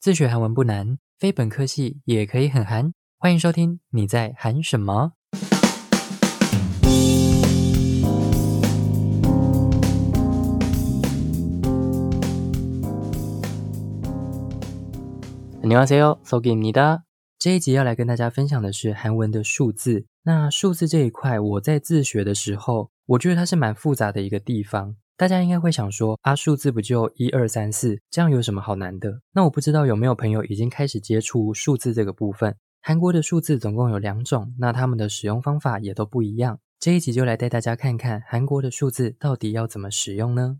自学韩文不难，非本科系也可以很韩。欢迎收听《你在韩什么》。안녕하세 요， 송기니 다。 这一集要来跟大家分享的是韩文的数字。那数字这一块，我在自学的时候，我觉得它是蛮复杂的一个地方。大家应该会想说，啊，数字不就一二三四，这样有什么好难的？那我不知道有没有朋友已经开始接触数字这个部分。韩国的数字总共有两种，那他们的使用方法也都不一样。这一集就来带大家看看韩国的数字到底要怎么使用呢？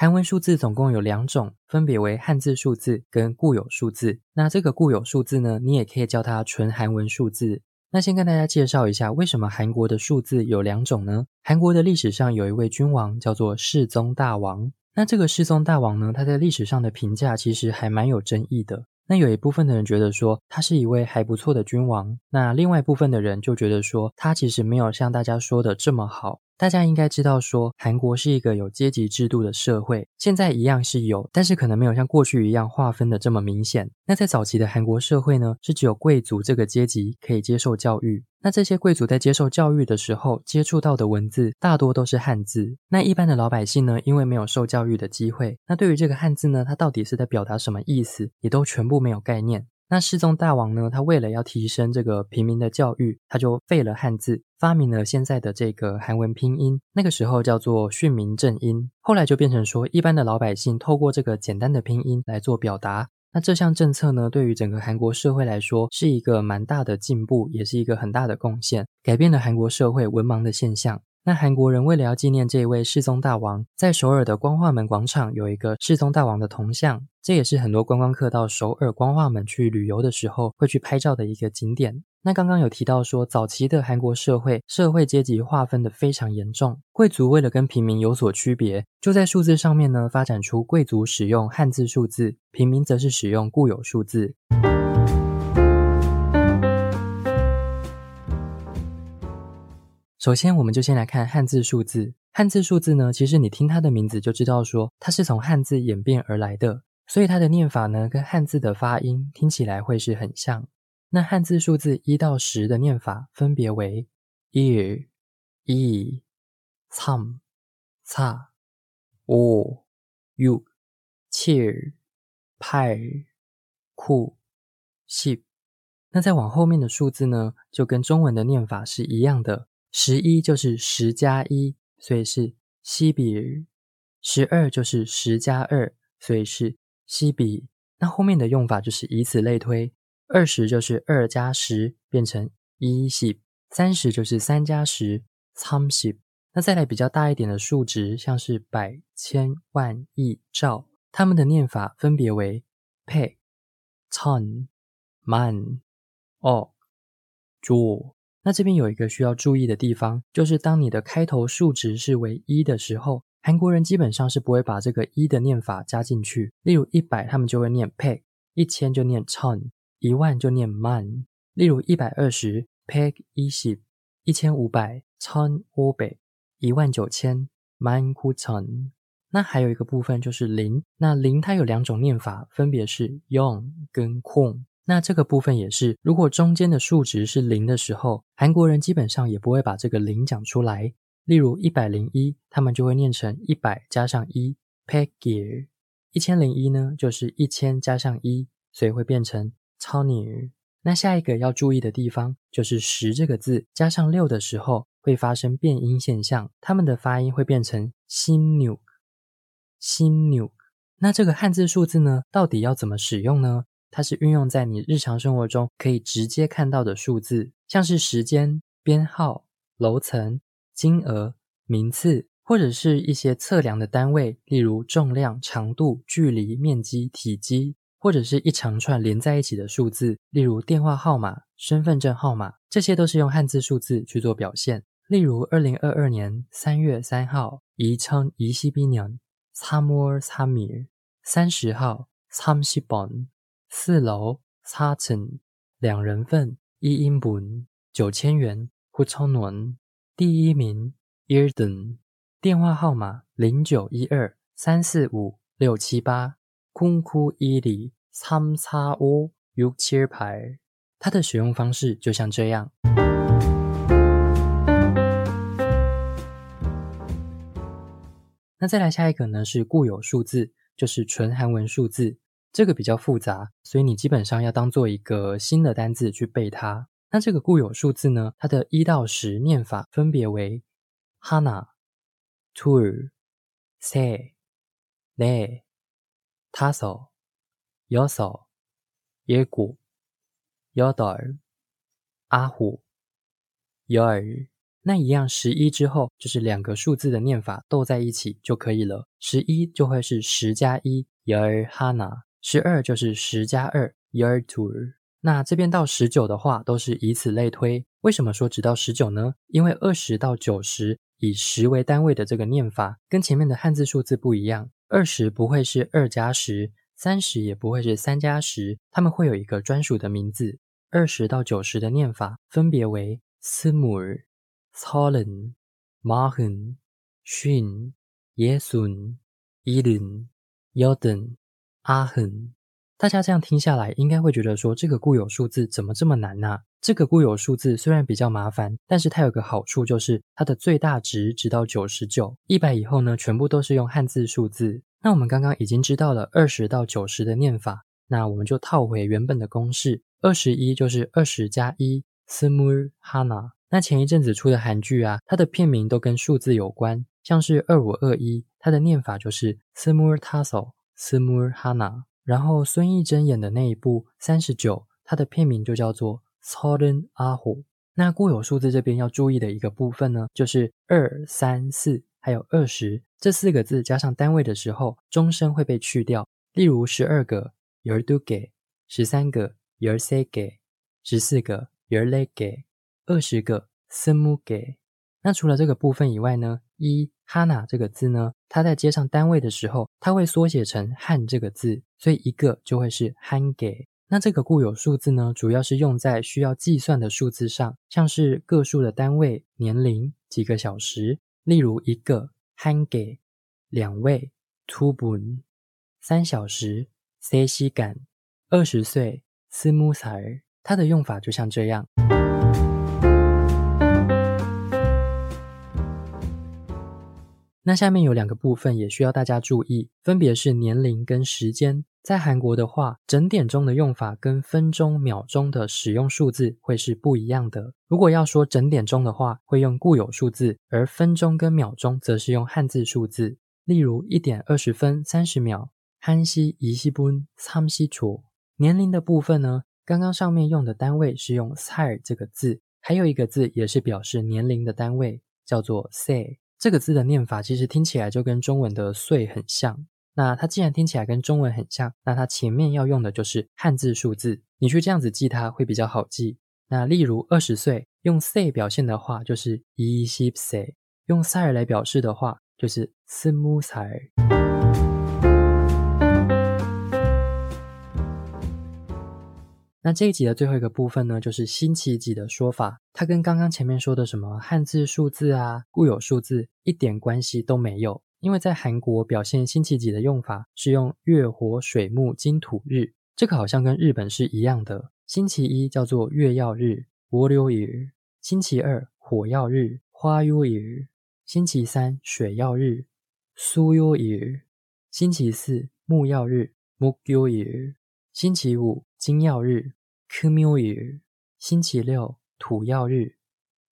韩文数字总共有两种，分别为汉字数字跟固有数字。那这个固有数字呢，你也可以叫它纯韩文数字。那先跟大家介绍一下，为什么韩国的数字有两种呢？韩国的历史上有一位君王叫做世宗大王。那这个世宗大王呢，他在历史上的评价其实还蛮有争议的。那有一部分的人觉得说他是一位还不错的君王，那另外一部分的人就觉得说他其实没有像大家说的这么好。大家应该知道，说韩国是一个有阶级制度的社会，现在一样是有，但是可能没有像过去一样划分的这么明显。那在早期的韩国社会呢，是只有贵族这个阶级可以接受教育。那这些贵族在接受教育的时候，接触到的文字大多都是汉字。那一般的老百姓呢，因为没有受教育的机会，那对于这个汉字呢，它到底是在表达什么意思，也都全部没有概念。那世宗大王呢？他为了要提升这个平民的教育，他就废了汉字，发明了现在的这个韩文拼音。那个时候叫做训民正音，后来就变成说，一般的老百姓透过这个简单的拼音来做表达。那这项政策呢，对于整个韩国社会来说，是一个蛮大的进步，也是一个很大的贡献，改变了韩国社会文盲的现象。那韩国人为了要纪念这一位世宗大王，在首尔的光化门广场有一个世宗大王的铜像，这也是很多观光客到首尔光化门去旅游的时候会去拍照的一个景点。那刚刚有提到说，早期的韩国社会社会阶级划分的非常严重，贵族为了跟平民有所区别，就在数字上面呢发展出贵族使用汉字数字，平民则是使用固有数字。首先，我们就先来看汉字数字。汉字数字呢，其实你听它的名字就知道说，它是从汉字演变而来的，所以它的念法呢，跟汉字的发音听起来会是很像。那汉字数字一到十的念法分别为 ear、e、some、sa、o、you、cheer、pie、cool、ship。那再往后面的数字呢，就跟中文的念法是一样的，十一就是十加一，所以是西比尔；十二就是十加二，所以是西比。那后面的用法就是以此类推，二十就是二加十变成一西，三十就是三加十仓西。那再来比较大一点的数值，像是百、千、万、亿、兆，它们的念法分别为 pe、ton、man、o、jo。那这边有一个需要注意的地方，就是当你的开头数值是为一的时候，韩国人基本上是不会把这个一的念法加进去。例如一百，他们就会念 peg；一千就念 ton；一万就念 man。例如一百二十 peg 一十，一千五百 ton 五百，一万九千 man ku ton。那还有一个部分就是零，那零它有两种念法，分别是 YONG 跟 kong。那这个部分也是，如果中间的数值是零的时候，韩国人基本上也不会把这个零讲出来。例如一百零一，他们就会念成一百加上一 p e g e r 一千零一呢，就是一千加上一，所以会变成 c h n e 那下一个要注意的地方，就是十这个字加上六的时候会发生变音现象，他们的发音会变成新 new 新 new。那这个汉字数字呢，到底要怎么使用呢？它是运用在你日常生活中可以直接看到的数字，像是时间、编号、楼层、金额、名次，或者是一些测量的单位，例如重量、长度、距离、面积、体积，或者是一长串连在一起的数字，例如电话号码、身份证号码，这些都是用汉字数字去做表现。例如，二零二二年三月三号，宜昌宜西比年，三摩三米，三十号，三十本。四楼差层两人份一英本九千元胡超暖第一名 e r d e n 电话号码零九一二三四五六七八空库伊里参差乌 U 切牌，它的使用方式就像这样。那再来下一个呢？是固有数字，就是纯韩文数字。这个比较复杂，所以你基本上要当做一个新的单字去背它。那这个固有数字呢？它的一到十念法分别为：hana、tur、se、ne、taso、yoso、yegu、yodar、阿虎、yor。那一样，十一之后就是两个数字的念法斗在一起就可以了。十一就会是十加一，yer hana；十二就是十加二，year tur。那这边到十九的话，都是以此类推。为什么说直到十九呢？因为二十到九十以十为单位的这个念法，跟前面的汉字数字不一样。二十不会是二加十，三十也不会是三加十，他们会有一个专属的名字。二十到九十的念法分别为斯姆尔。操人、马亨、逊、耶孙、伊伦、尤等、阿亨，大家这样听下来，应该会觉得说这个固有数字怎么这么难呢？这个固有数字虽然比较麻烦，但是它有个好处，就是它的最大值直到九十九，一百以后呢，全部都是用汉字数字。那我们刚刚已经知道了二十到九十的念法，那我们就套回原本的公式，二十一就是二十加一，smur hana。那前一阵子出的韩剧啊，它的片名都跟数字有关，像是二五二一，它的念法就是 smur tassel smur hana。然后孙艺珍演的那一部三十九，它的片名就叫做 Soden 阿虎。那固有数字这边要注意的一个部分呢，就是二三四还有二十这四个字加上单位的时候，终身会被去掉。例如十二个 yer do ge，十三个 yer se ge，十四个 yer le ge。二十个 s m u ge，那除了这个部分以外呢，一 hana 这个字呢，它在接上单位的时候，它会缩写成汉这个字，所以一个就会是 han ge。那这个固有数字呢，主要是用在需要计算的数字上，像是个数的单位、年龄、几个小时，例如一个 han ge，两位 two bun，三小时 se si gan，二十岁 s m u s a r 它的用法就像这样。那下面有两个部分也需要大家注意，分别是年龄跟时间。在韩国的话，整点钟的用法跟分钟、秒钟的使用数字会是不一样的。如果要说整点钟的话，会用固有数字；而分钟跟秒钟则是用汉字数字。例如一点二十分三十秒，한시이십분三十초年龄的部分呢，刚刚上面用的单位是用살这个字，还有一个字也是表示年龄的单位，叫做세 这个字的念法其实听起来就跟中文的岁很像。那它既然听起来跟中文很像那它前面要用的就是汉字数字你去这样子记它会比较好记。那例如二十岁用 say 表现的话就是一西普 say 用塞来表示的话就是 simu 那这一集的最后一个部分呢，就是星期几的说法。它跟刚刚前面说的什么汉字数字啊、固有数字一点关系都没有。因为在韩国表现星期几的用法是用月火水木金土日，这个好像跟日本是一样的。星期一叫做月曜日，월요 일； 星期二火曜日，화요 일； 星期三水曜日，수요 일； 星期四木曜日，목요 일； 星期五 金曜日 k u m i o y 星期六土曜日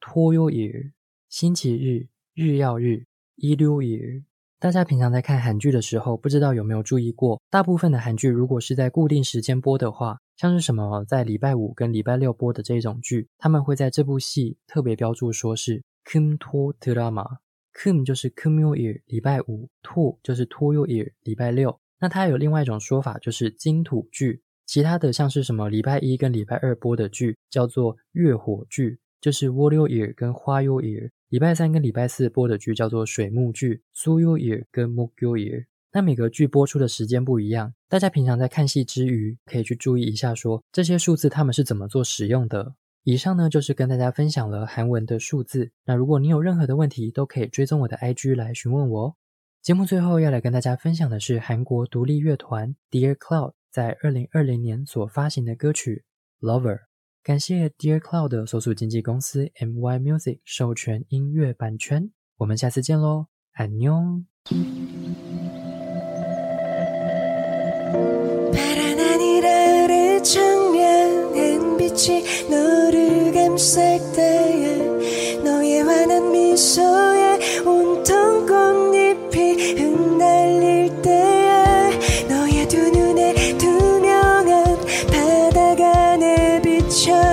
t o y o y 星期日日曜日 i l u y 大家平常在看韩剧的时候，不知道有没有注意过，大部分的韩剧如果是在固定时间播的话，像是什么在礼拜五跟礼拜六播的这种剧，他们会在这部戏特别标注说是 k u m t o drama。Kum 就是 Kumyo Year，礼拜五；To 就是 Tuyo Year，礼拜六。那它有另外一种说法，就是金土剧。其他的像是什么礼拜一跟礼拜二播的剧叫做月火剧，就是 w a t e Year 跟花 y r ear 礼拜三跟礼拜四播的剧叫做水木剧 s u y o Year 跟 m o k y o Year。那每个剧播出的时间不一样，大家平常在看戏之余，可以去注意一下说，说这些数字他们是怎么做使用的。以上呢就是跟大家分享了韩文的数字。那如果你有任何的问题，都可以追踪我的 IG 来询问我哦。节目最后要来跟大家分享的是韩国独立乐团 Dear Cloud。在二零二零年所发行的歌曲《Lover》。感谢 Dear Cloud 的所属经纪公司 MY Music 授权音乐版权。我们下次见喽，安 녕。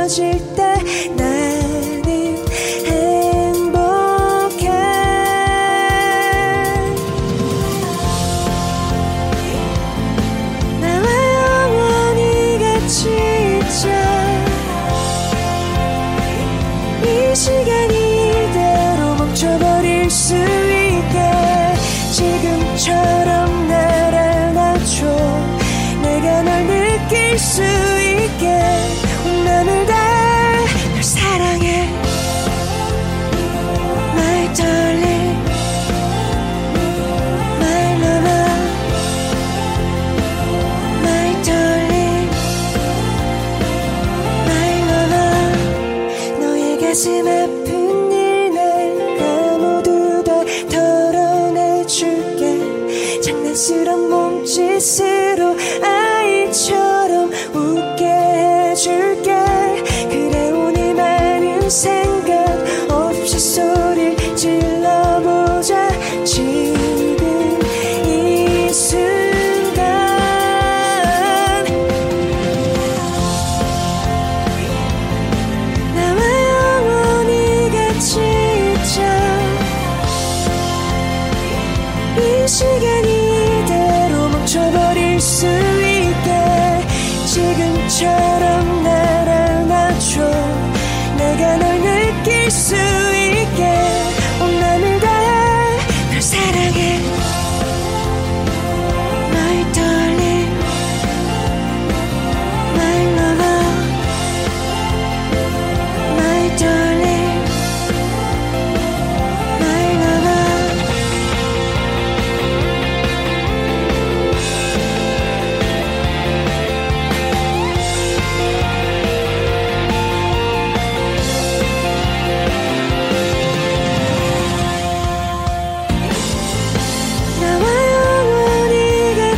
비춰질 때 나는 행복해. 나와 영원히 같이 있자. 이 시간이 이대로 멈춰버릴 수 있게. 지금처럼 날 안아줘. 내가 널 느낄 수 심해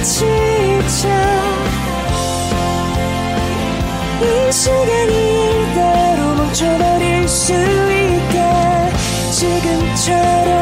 있자 이 시간이 이대로 멈춰버릴 수 있게 지금처럼